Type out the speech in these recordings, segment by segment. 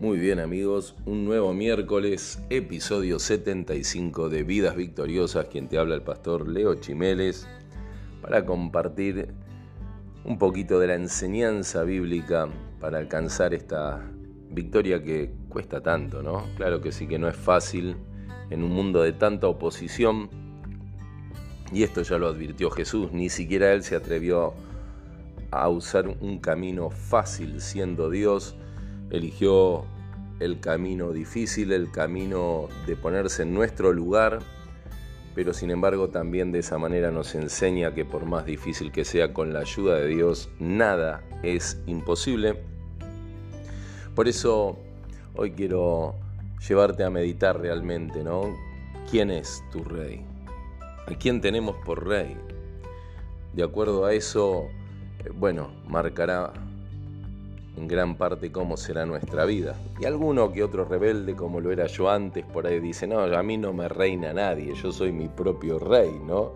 Muy bien amigos, un nuevo miércoles, episodio 75 de Vidas Victoriosas, quien te habla el pastor Leo Chimeles, para compartir un poquito de la enseñanza bíblica para alcanzar esta victoria que cuesta tanto, ¿no? Claro que sí que no es fácil en un mundo de tanta oposición, y esto ya lo advirtió Jesús, ni siquiera él se atrevió a usar un camino fácil siendo Dios, eligió el camino difícil, el camino de ponerse en nuestro lugar, pero sin embargo también de esa manera nos enseña que por más difícil que sea con la ayuda de Dios, nada es imposible. Por eso hoy quiero llevarte a meditar realmente, ¿no? ¿Quién es tu rey? ¿A quién tenemos por rey? De acuerdo a eso, eh, bueno, marcará en gran parte cómo será nuestra vida. Y alguno que otro rebelde, como lo era yo antes, por ahí dice, no, a mí no me reina nadie, yo soy mi propio rey, ¿no?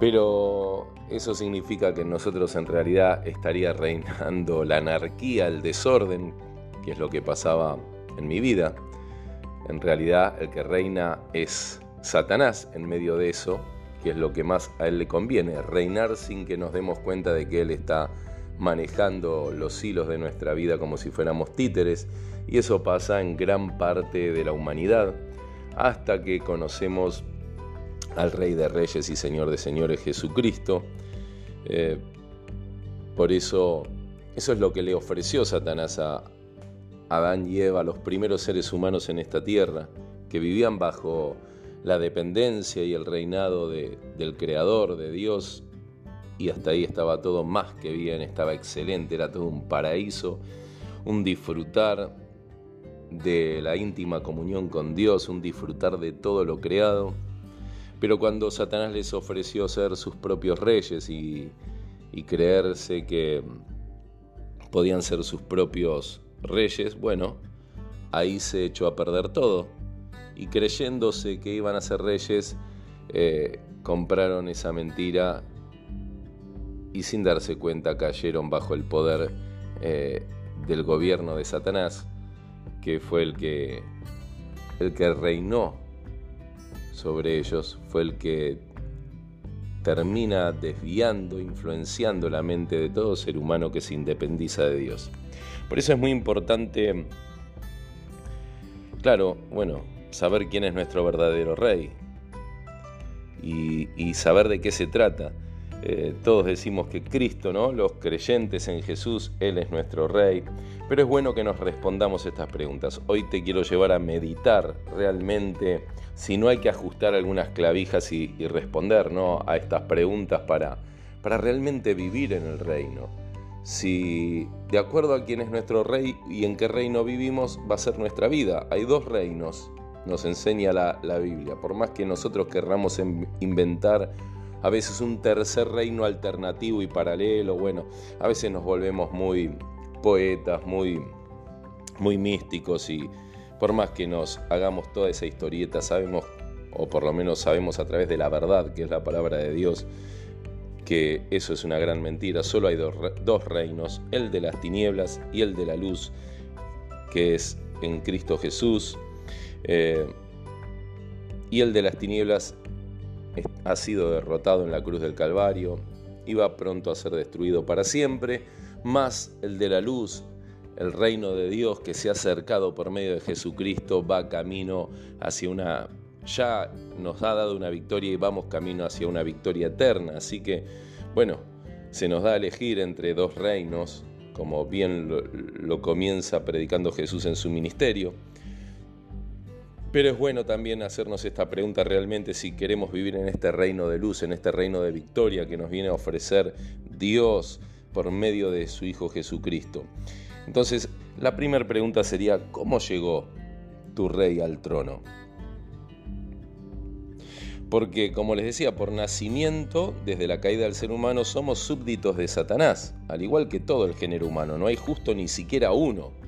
Pero eso significa que nosotros en realidad estaría reinando la anarquía, el desorden, que es lo que pasaba en mi vida. En realidad el que reina es Satanás en medio de eso, que es lo que más a él le conviene, reinar sin que nos demos cuenta de que él está manejando los hilos de nuestra vida como si fuéramos títeres, y eso pasa en gran parte de la humanidad, hasta que conocemos al Rey de Reyes y Señor de Señores Jesucristo. Eh, por eso, eso es lo que le ofreció Satanás a Adán y Eva, los primeros seres humanos en esta tierra, que vivían bajo la dependencia y el reinado del Creador, de Dios, y hasta ahí estaba todo más que bien, estaba excelente, era todo un paraíso, un disfrutar de la íntima comunión con Dios, un disfrutar de todo lo creado. Pero cuando Satanás les ofreció ser sus propios reyes y, creerse que podían ser sus propios reyes, bueno, ahí se echó a perder todo. Y creyéndose que iban a ser reyes, eh, compraron esa mentira y sin darse cuenta cayeron bajo el poder eh, del gobierno de Satanás, que fue el que, el que reinó sobre ellos, fue el que termina desviando, influenciando la mente de todo ser humano que se independiza de Dios. Por eso es muy importante, claro, bueno, saber quién es nuestro verdadero rey y, y saber de qué se trata. Eh, todos decimos que Cristo, ¿no? Los creyentes en Jesús, Él es nuestro Rey. Pero es bueno que nos respondamos estas preguntas. Hoy te quiero llevar a meditar realmente si no hay que ajustar algunas clavijas y, responder ¿no? a estas preguntas para, para realmente vivir en el reino. Si de acuerdo a quién es nuestro rey y en qué reino vivimos va a ser nuestra vida. Hay dos reinos, nos enseña la, la Biblia. Por más que nosotros querramos inventar a veces un tercer reino alternativo y paralelo, bueno, a veces nos volvemos muy poetas, muy, muy místicos y por más que nos hagamos toda esa historieta, sabemos, o por lo menos sabemos a través de la verdad, que es la palabra de Dios, que eso es una gran mentira. Solo hay dos, reinos, el de las tinieblas y el de la luz, que es en Cristo Jesús. Eh, y el de las tinieblas ha sido derrotado en la cruz del Calvario, iba pronto a ser destruido para siempre, más el de la luz, el reino de Dios que se ha acercado por medio de Jesucristo, va camino hacia una, ya nos ha dado una victoria y vamos camino hacia una victoria eterna. Así que, bueno, se nos da a elegir entre dos reinos, como bien lo comienza predicando Jesús en su ministerio. Pero es bueno también hacernos esta pregunta realmente si queremos vivir en este reino de luz, en este reino de victoria que nos viene a ofrecer Dios por medio de su Hijo Jesucristo. Entonces, la primera pregunta sería, ¿cómo llegó tu rey al trono? Porque, como les decía, por nacimiento, desde la caída del ser humano, somos súbditos de Satanás, al igual que todo el género humano, no hay justo ni siquiera uno.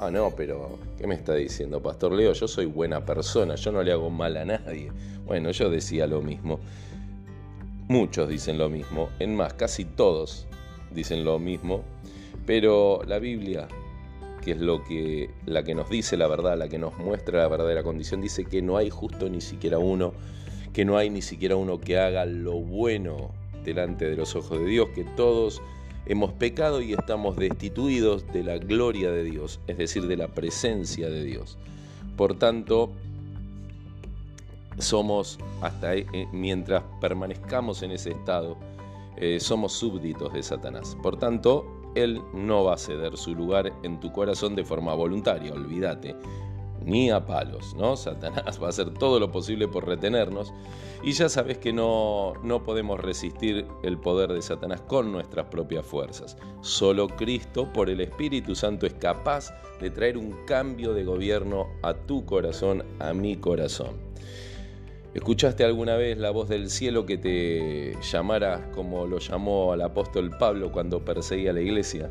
Ah, no, pero ¿qué me está diciendo, Pastor Leo? Yo soy buena persona, yo no le hago mal a nadie. Bueno, yo decía lo mismo. Muchos dicen lo mismo, en más, casi todos dicen lo mismo, pero la Biblia que es lo que la que nos dice la verdad, la que nos muestra la verdadera condición, dice que no hay justo ni siquiera uno, que no hay ni siquiera uno que haga lo bueno delante de los ojos de Dios, que todos hemos pecado y estamos destituidos de la gloria de Dios, es decir, de la presencia de Dios. Por tanto, somos, hasta eh, mientras permanezcamos en ese estado, eh, somos súbditos de Satanás. Por tanto, Él no va a ceder su lugar en tu corazón de forma voluntaria, olvídate ni a palos, ¿no? Satanás va a hacer todo lo posible por retenernos y ya sabes que no, no podemos resistir el poder de Satanás con nuestras propias fuerzas. Solo Cristo, por el Espíritu Santo, es capaz de traer un cambio de gobierno a tu corazón, a mi corazón. ¿Escuchaste alguna vez la voz del cielo que te llamara como lo llamó al apóstol Pablo cuando perseguía la iglesia?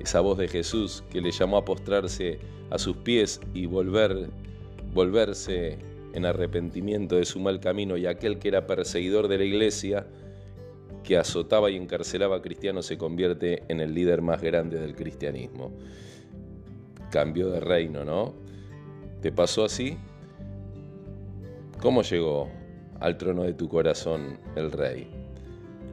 Esa voz de Jesús que le llamó a postrarse a sus pies y volver, volverse en arrepentimiento de su mal camino y aquel que era perseguidor de la iglesia, que azotaba y encarcelaba a cristianos, se convierte en el líder más grande del cristianismo. Cambio de reino, ¿no? ¿Te pasó así? ¿Cómo llegó al trono de tu corazón el rey?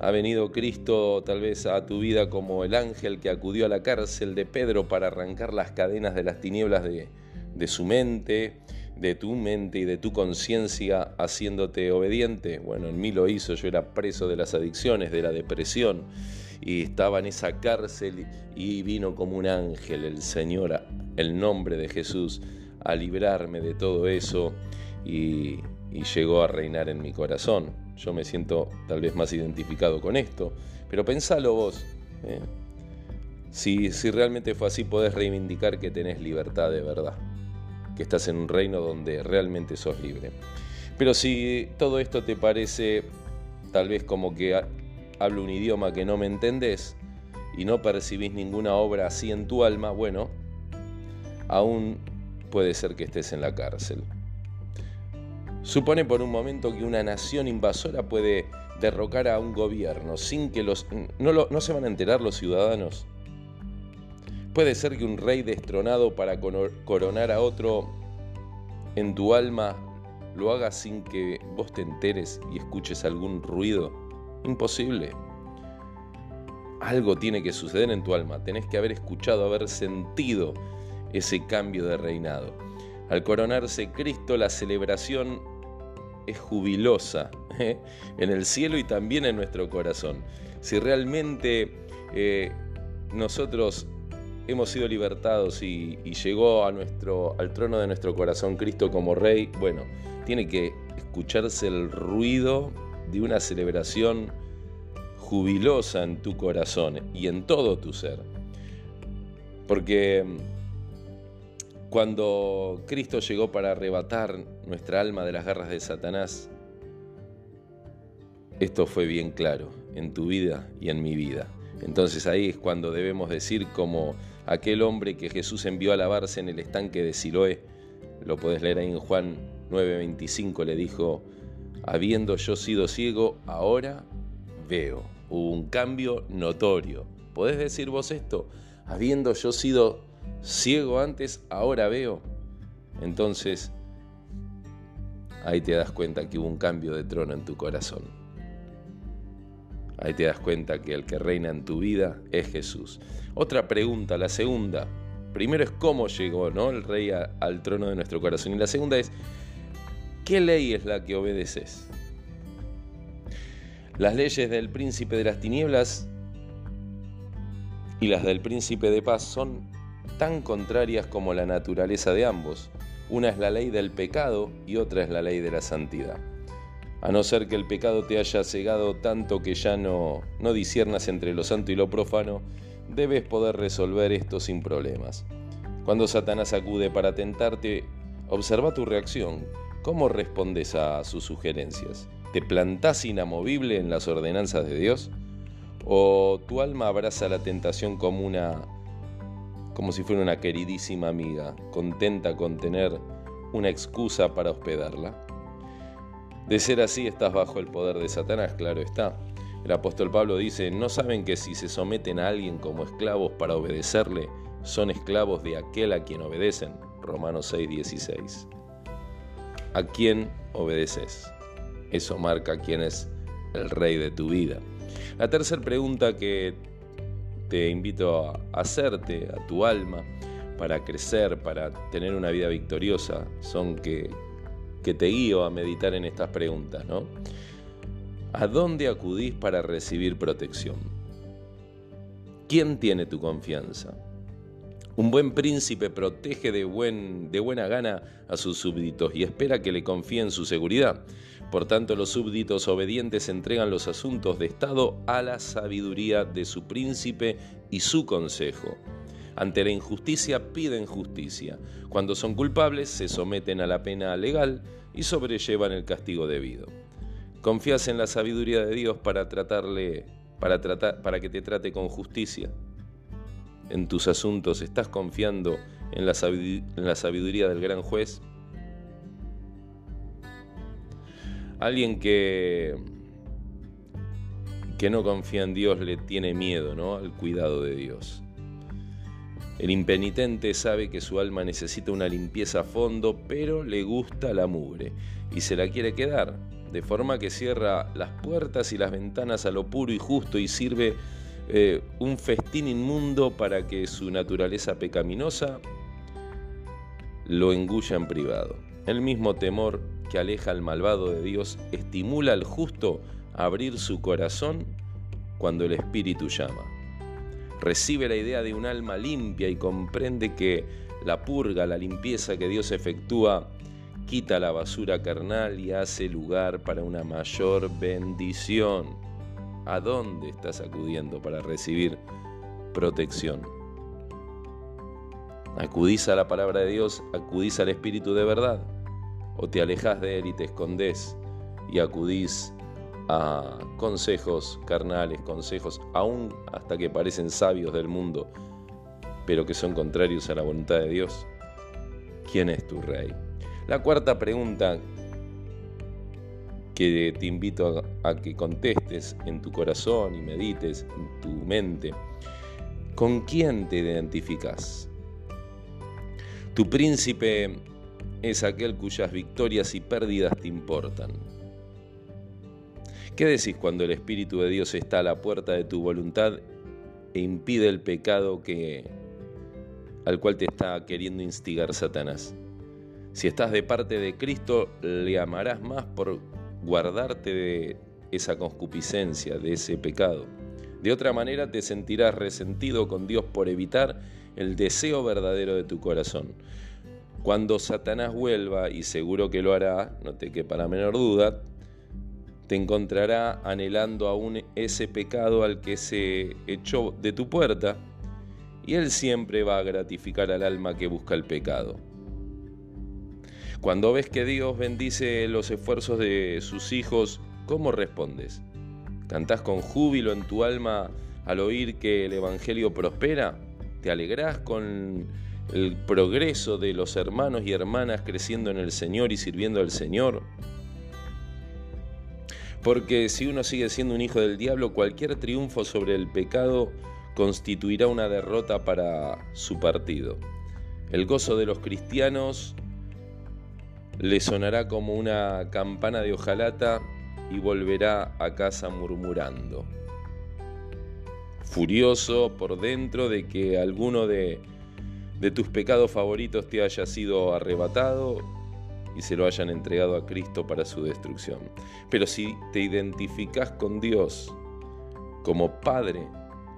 Ha venido Cristo tal vez a tu vida como el ángel que acudió a la cárcel de Pedro para arrancar las cadenas de las tinieblas de, su mente, de tu mente y de tu conciencia haciéndote obediente. Bueno, en mí lo hizo, yo era preso de las adicciones, de la depresión y estaba en esa cárcel y vino como un ángel el Señor, el nombre de Jesús, a librarme de todo eso y, y llegó a reinar en mi corazón. Yo me siento tal vez más identificado con esto, pero pensalo vos. ¿eh? Si, si realmente fue así, podés reivindicar que tenés libertad de verdad, que estás en un reino donde realmente sos libre. Pero si todo esto te parece tal vez como que hablo un idioma que no me entendés y no percibís ninguna obra así en tu alma, bueno, aún puede ser que estés en la cárcel. Supone por un momento que una nación invasora puede derrocar a un gobierno sin que los... No, no se van a enterar los ciudadanos. Puede ser que un rey destronado para coronar a otro en tu alma lo haga sin que vos te enteres y escuches algún ruido. Imposible. Algo tiene que suceder en tu alma. Tenés que haber escuchado, haber sentido ese cambio de reinado. Al coronarse Cristo, la celebración jubilosa ¿eh? en el cielo y también en nuestro corazón. Si realmente eh, nosotros hemos sido libertados y, llegó a nuestro, al trono de nuestro corazón Cristo como Rey, bueno, tiene que escucharse el ruido de una celebración jubilosa en tu corazón y en todo tu ser. Porque cuando Cristo llegó para arrebatar nuestra alma de las garras de Satanás, esto fue bien claro en tu vida y en mi vida. Entonces ahí es cuando debemos decir como aquel hombre que Jesús envió a lavarse en el estanque de Siloé, lo puedes leer ahí en Juan 9:25, le dijo, habiendo yo sido ciego, ahora veo. Hubo un cambio notorio. ¿Podés decir vos esto? Habiendo yo sido ciego antes, ahora veo. Entonces, ahí te das cuenta que hubo un cambio de trono en tu corazón. Ahí te das cuenta que el que reina en tu vida es Jesús. Otra pregunta, la segunda. Primero es cómo llegó ¿no? el rey al trono de nuestro corazón. Y la segunda es, ¿qué ley es la que obedeces? Las leyes del príncipe de las tinieblas y las del príncipe de paz son tan contrarias como la naturaleza de ambos. Una es la ley del pecado y otra es la ley de la santidad. A no ser que el pecado te haya cegado tanto que ya no, no disiernas entre lo santo y lo profano, debes poder resolver esto sin problemas. Cuando Satanás acude para tentarte, observa tu reacción. ¿Cómo respondes a sus sugerencias? ¿Te plantás inamovible en las ordenanzas de Dios? ¿O tu alma abraza la tentación como una como si fuera una queridísima amiga, contenta con tener una excusa para hospedarla. De ser así estás bajo el poder de Satanás, claro está. El apóstol Pablo dice, ¿no saben que si se someten a alguien como esclavos para obedecerle, son esclavos de aquel a quien obedecen. Romanos 6:16. ¿A quién obedeces? Eso marca quién es el rey de tu vida. La tercera pregunta que te invito a hacerte a tu alma para crecer, para tener una vida victoriosa, son que, que te guío a meditar en estas preguntas, ¿no? ¿A dónde acudís para recibir protección? ¿Quién tiene tu confianza? Un buen príncipe protege de, buen, de, buena gana a sus súbditos y espera que le confíen su seguridad. Por tanto, los súbditos obedientes entregan los asuntos de Estado a la sabiduría de su príncipe y su consejo. Ante la injusticia piden justicia. Cuando son culpables se someten a la pena legal y sobrellevan el castigo debido. Confías en la sabiduría de Dios para tratarle para, que te trate con justicia en tus asuntos? ¿Estás confiando en la, sabiduría del gran juez? Alguien que, que no confía en Dios le tiene miedo ¿no? al cuidado de Dios. El impenitente sabe que su alma necesita una limpieza a fondo, pero le gusta la mugre y se la quiere quedar, de forma que cierra las puertas y las ventanas a lo puro y justo y sirve eh, un festín inmundo para que su naturaleza pecaminosa lo engulla en privado. El mismo temor que aleja al malvado de Dios estimula al justo a abrir su corazón cuando el Espíritu llama. Recibe la idea de un alma limpia y comprende que la purga, la limpieza que Dios efectúa, quita la basura carnal y hace lugar para una mayor bendición. ¿A dónde estás acudiendo para recibir protección? ¿Acudís a la palabra de Dios? ¿Acudís al Espíritu de verdad? ¿O te alejas de Él y te escondés y acudís a consejos carnales, consejos aún hasta que parecen sabios del mundo, pero que son contrarios a la voluntad de Dios? ¿Quién es tu rey? La cuarta pregunta que te invito a, que contestes en tu corazón y medites en tu mente. ¿Con quién te identificas? Tu príncipe es aquel cuyas victorias y pérdidas te importan. ¿Qué decís cuando el Espíritu de Dios está a la puerta de tu voluntad e impide el pecado que, al cual te está queriendo instigar Satanás? Si estás de parte de Cristo, le amarás más por guardarte de esa concupiscencia, de ese pecado. De otra manera te sentirás resentido con Dios por evitar el deseo verdadero de tu corazón. Cuando Satanás vuelva, y seguro que lo hará, no te quepa la menor duda, te encontrará anhelando aún ese pecado al que se echó de tu puerta, y él siempre va a gratificar al alma que busca el pecado. Cuando ves que Dios bendice los esfuerzos de sus hijos, ¿cómo respondes? ¿Cantás con júbilo en tu alma al oír que el Evangelio prospera? ¿Te alegrás con el progreso de los hermanos y hermanas creciendo en el Señor y sirviendo al Señor? Porque si uno sigue siendo un hijo del diablo, cualquier triunfo sobre el pecado constituirá una derrota para su partido. El gozo de los cristianos le sonará como una campana de hojalata y volverá a casa murmurando. Furioso por dentro de que alguno de, de tus pecados favoritos te haya sido arrebatado y se lo hayan entregado a Cristo para su destrucción. Pero si te identificas con Dios como Padre,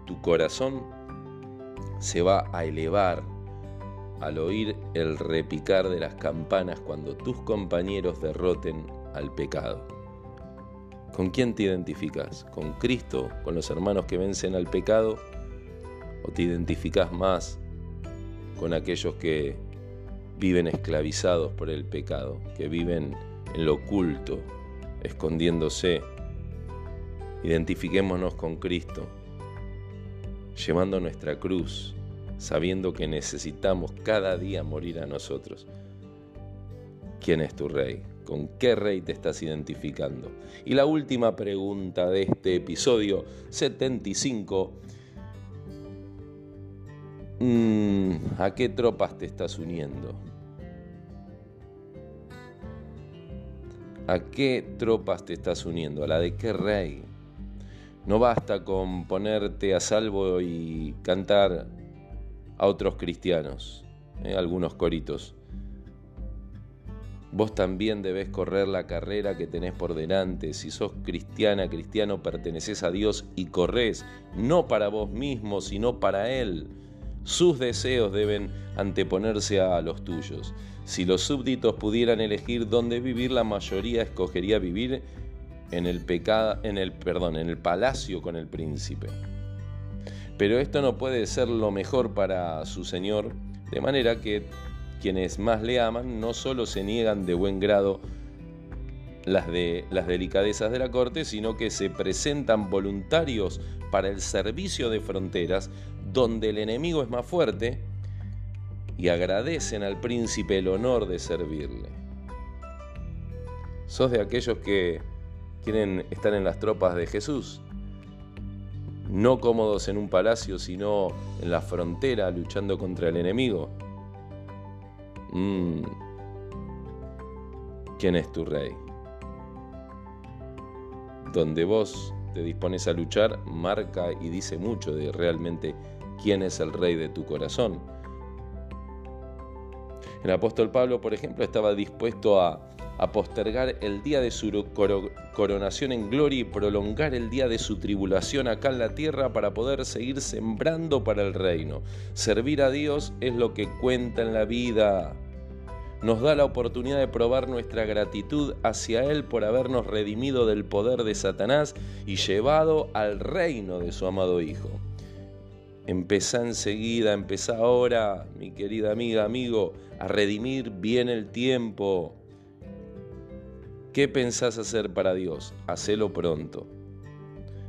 tu corazón se va a elevar al oír el repicar de las campanas cuando tus compañeros derroten al pecado. ¿Con quién te identificas? ¿Con Cristo? ¿Con los hermanos que vencen al pecado? ¿O te identificas más con aquellos que viven esclavizados por el pecado, que viven en lo oculto, escondiéndose? Identifiquémonos con Cristo, llevando nuestra cruz sabiendo que necesitamos cada día morir a nosotros. ¿Quién es tu rey? ¿Con qué rey te estás identificando? Y la última pregunta de este episodio 75 mm, ¿a qué tropas te estás uniendo? ¿A qué tropas te estás uniendo? ¿A la de qué rey? No basta con ponerte a salvo y cantar a otros cristianos, ¿eh? algunos coritos. Vos también debés correr la carrera que tenés por delante. Si sos cristiana, cristiano, perteneces a Dios y corres, no para vos mismo, sino para Él. Sus deseos deben anteponerse a los tuyos. Si los súbditos pudieran elegir dónde vivir, la mayoría escogería vivir en el pecado, en el perdón, en el palacio con el príncipe. Pero esto no puede ser lo mejor para su señor, de manera que quienes más le aman no solo se niegan de buen grado las, las delicadezas de la corte, sino que se presentan voluntarios para el servicio de fronteras, donde el enemigo es más fuerte, y agradecen al príncipe el honor de servirle. ¿Sos de aquellos que quieren estar en las tropas de Jesús? No cómodos en un palacio, sino en la frontera luchando contra el enemigo. Mm. ¿Quién es tu rey? Donde vos te dispones a luchar, marca y dice mucho de realmente quién es el rey de tu corazón. El apóstol Pablo, por ejemplo, estaba dispuesto a, a postergar el día de su coronación en gloria y prolongar el día de su tribulación acá en la tierra para poder seguir sembrando para el reino. Servir a Dios es lo que cuenta en la vida nos da la oportunidad de probar nuestra gratitud hacia Él por habernos redimido del poder de Satanás y llevado al reino de su amado Hijo. Empezá enseguida, empezá ahora, mi querida amiga, amigo, a redimir bien el tiempo. ¿Qué pensás hacer para Dios? Hacelo pronto.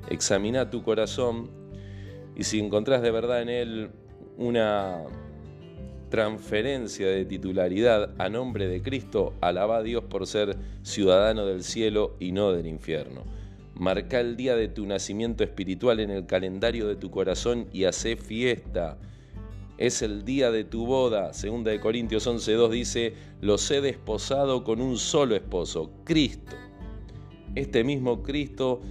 Examina tu corazón y si encontrás de verdad en Él una transferencia de titularidad a nombre de Cristo, alaba a Dios por ser ciudadano del cielo y no del infierno. Marca el día de tu nacimiento espiritual en el calendario de tu corazón y hace fiesta. Es el día de tu boda. Segunda de Corintios 11.2 dice, los he desposado con un solo esposo, Cristo. Este mismo Cristo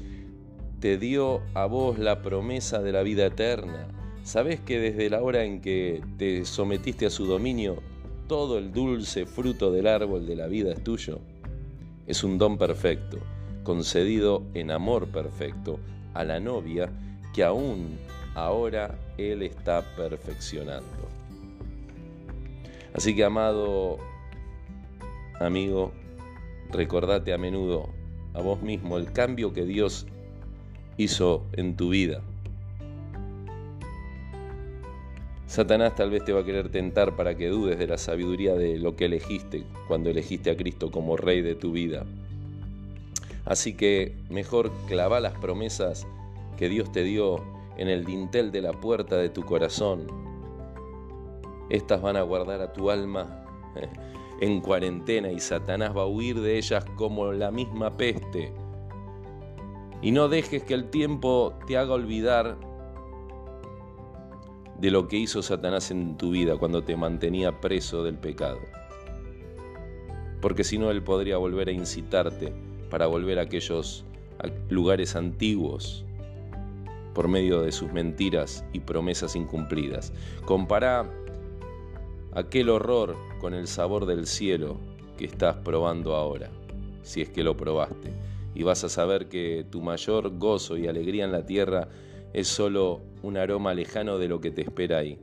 te dio a vos la promesa de la vida eterna. ¿Sabés que desde la hora en que te sometiste a su dominio, todo el dulce fruto del árbol de la vida es tuyo? Es un don perfecto, concedido en amor perfecto a la novia que aún ahora Él está perfeccionando. Así que, amado amigo, recordate a menudo a vos mismo el cambio que Dios hizo en tu vida Satanás tal vez te va a querer tentar para que dudes de la sabiduría de lo que elegiste cuando elegiste a Cristo como Rey de tu vida. Así que mejor clava las promesas que Dios te dio en el dintel de la puerta de tu corazón. Estas van a guardar a tu alma en cuarentena y Satanás va a huir de ellas como la misma peste. Y no dejes que el tiempo te haga olvidar de lo que hizo Satanás en tu vida cuando te mantenía preso del pecado. Porque si no, Él podría volver a incitarte para volver a aquellos lugares antiguos por medio de sus mentiras y promesas incumplidas. Compara aquel horror con el sabor del cielo que estás probando ahora, si es que lo probaste, y vas a saber que tu mayor gozo y alegría en la tierra es solo un aroma lejano de lo que te espera ahí.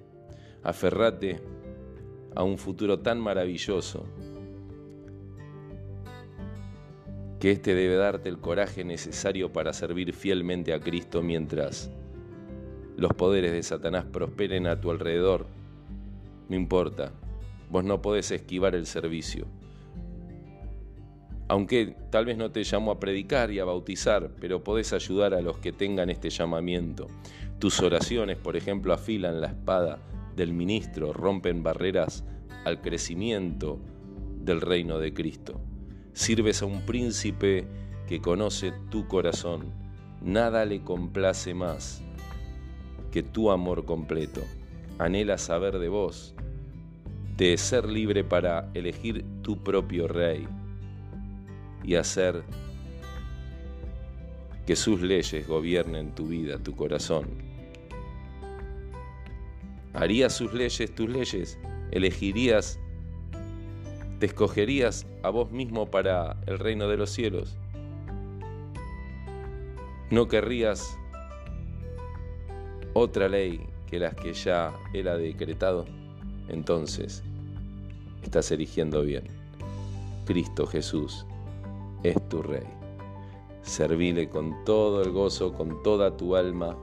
Aferrate a un futuro tan maravilloso que éste debe darte el coraje necesario para servir fielmente a Cristo mientras los poderes de Satanás prosperen a tu alrededor. No importa, vos no podés esquivar el servicio aunque tal vez no te llamo a predicar y a bautizar, pero podés ayudar a los que tengan este llamamiento. Tus oraciones, por ejemplo, afilan la espada del ministro, rompen barreras al crecimiento del reino de Cristo. Sirves a un príncipe que conoce tu corazón. Nada le complace más que tu amor completo. anhela saber de vos, de ser libre para elegir tu propio rey y hacer que sus leyes gobiernen tu vida, tu corazón. ¿Harías sus leyes tus leyes? ¿Elegirías, te escogerías a vos mismo para el reino de los cielos? ¿No querrías otra ley que las que ya Él ha decretado? Entonces, estás eligiendo bien. Cristo Jesús es tu Rey. Servile con todo el gozo, con toda tu alma.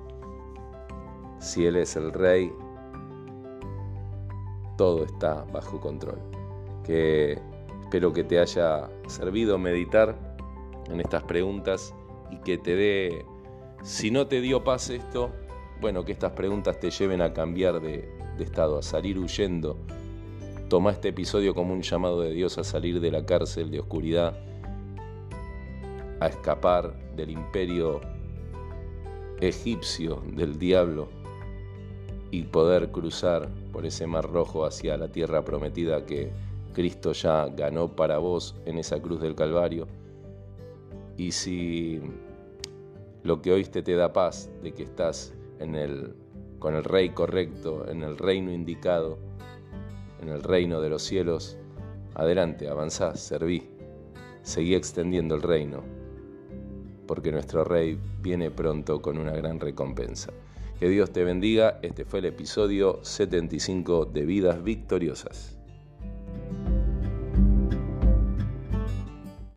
Si Él es el Rey, todo está bajo control. Que espero que te haya servido meditar en estas preguntas y que te dé, si no te dio paz esto, bueno, que estas preguntas te lleven a cambiar de, de estado, a salir huyendo. Toma este episodio como un llamado de Dios a salir de la cárcel de oscuridad a escapar del imperio egipcio del diablo y poder cruzar por ese mar rojo hacia la tierra prometida que Cristo ya ganó para vos en esa cruz del Calvario. Y si lo que oíste te da paz de que estás en el, con el rey correcto, en el reino indicado, en el reino de los cielos, adelante, avanzá, serví, seguí extendiendo el reino porque nuestro Rey viene pronto con una gran recompensa. Que Dios te bendiga, este fue el episodio 75 de Vidas Victoriosas.